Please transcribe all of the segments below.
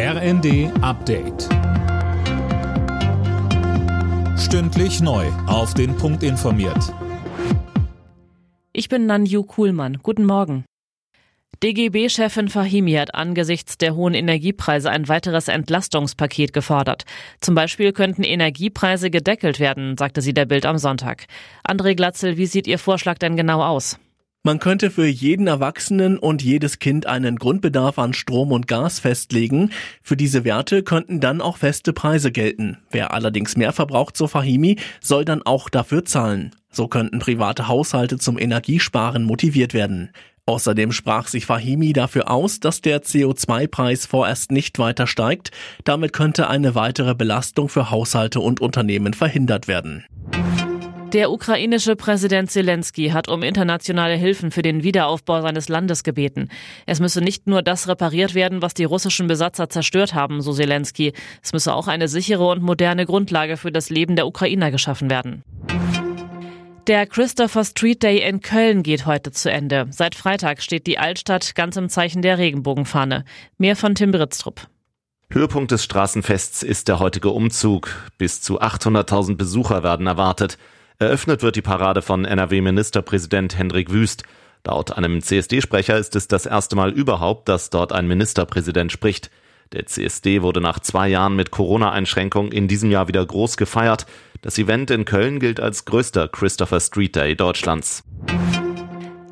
RND Update. Stündlich neu. Auf den Punkt informiert. Ich bin Nanju Kuhlmann. Guten Morgen. DGB-Chefin Fahimi hat angesichts der hohen Energiepreise ein weiteres Entlastungspaket gefordert. Zum Beispiel könnten Energiepreise gedeckelt werden, sagte sie der Bild am Sonntag. André Glatzel, wie sieht Ihr Vorschlag denn genau aus? Man könnte für jeden Erwachsenen und jedes Kind einen Grundbedarf an Strom und Gas festlegen. Für diese Werte könnten dann auch feste Preise gelten. Wer allerdings mehr verbraucht, so Fahimi, soll dann auch dafür zahlen. So könnten private Haushalte zum Energiesparen motiviert werden. Außerdem sprach sich Fahimi dafür aus, dass der CO2-Preis vorerst nicht weiter steigt. Damit könnte eine weitere Belastung für Haushalte und Unternehmen verhindert werden. Der ukrainische Präsident Zelensky hat um internationale Hilfen für den Wiederaufbau seines Landes gebeten. Es müsse nicht nur das repariert werden, was die russischen Besatzer zerstört haben, so Zelensky. Es müsse auch eine sichere und moderne Grundlage für das Leben der Ukrainer geschaffen werden. Der Christopher Street Day in Köln geht heute zu Ende. Seit Freitag steht die Altstadt ganz im Zeichen der Regenbogenfahne. Mehr von Tim Britztrup. Höhepunkt des Straßenfests ist der heutige Umzug. Bis zu 800.000 Besucher werden erwartet. Eröffnet wird die Parade von NRW-Ministerpräsident Hendrik Wüst. Laut einem CSD-Sprecher ist es das erste Mal überhaupt, dass dort ein Ministerpräsident spricht. Der CSD wurde nach zwei Jahren mit Corona-Einschränkungen in diesem Jahr wieder groß gefeiert. Das Event in Köln gilt als größter Christopher Street Day Deutschlands.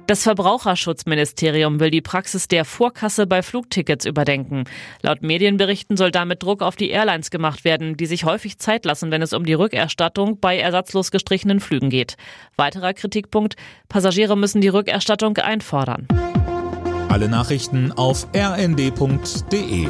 Das Verbraucherschutzministerium will die Praxis der Vorkasse bei Flugtickets überdenken. Laut Medienberichten soll damit Druck auf die Airlines gemacht werden, die sich häufig Zeit lassen, wenn es um die Rückerstattung bei ersatzlos gestrichenen Flügen geht. Weiterer Kritikpunkt, Passagiere müssen die Rückerstattung einfordern. Alle Nachrichten auf rnd.de